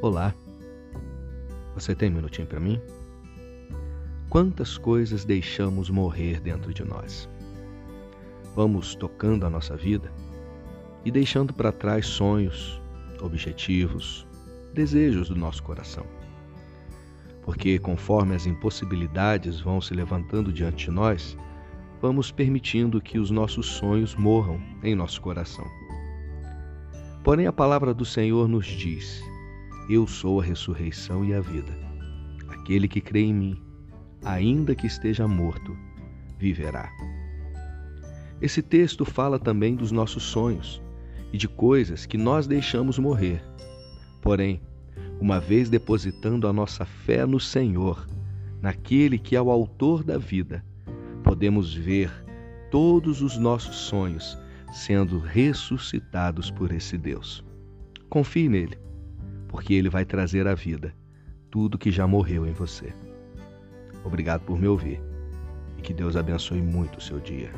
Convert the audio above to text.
Olá, você tem um minutinho para mim? Quantas coisas deixamos morrer dentro de nós? Vamos tocando a nossa vida e deixando para trás sonhos, objetivos, desejos do nosso coração. Porque conforme as impossibilidades vão se levantando diante de nós, vamos permitindo que os nossos sonhos morram em nosso coração. Porém, a palavra do Senhor nos diz: Eu sou a ressurreição e a vida. Aquele que crê em mim, ainda que esteja morto, viverá. Esse texto fala também dos nossos sonhos e de coisas que nós deixamos morrer. Porém, uma vez depositando a nossa fé no Senhor, naquele que é o autor da vida, podemos ver todos os nossos sonhos sendo ressuscitados por esse Deus. Confie nele, porque ele vai trazer à vida tudo que já morreu em você. Obrigado por me ouvir e que Deus abençoe muito o seu dia.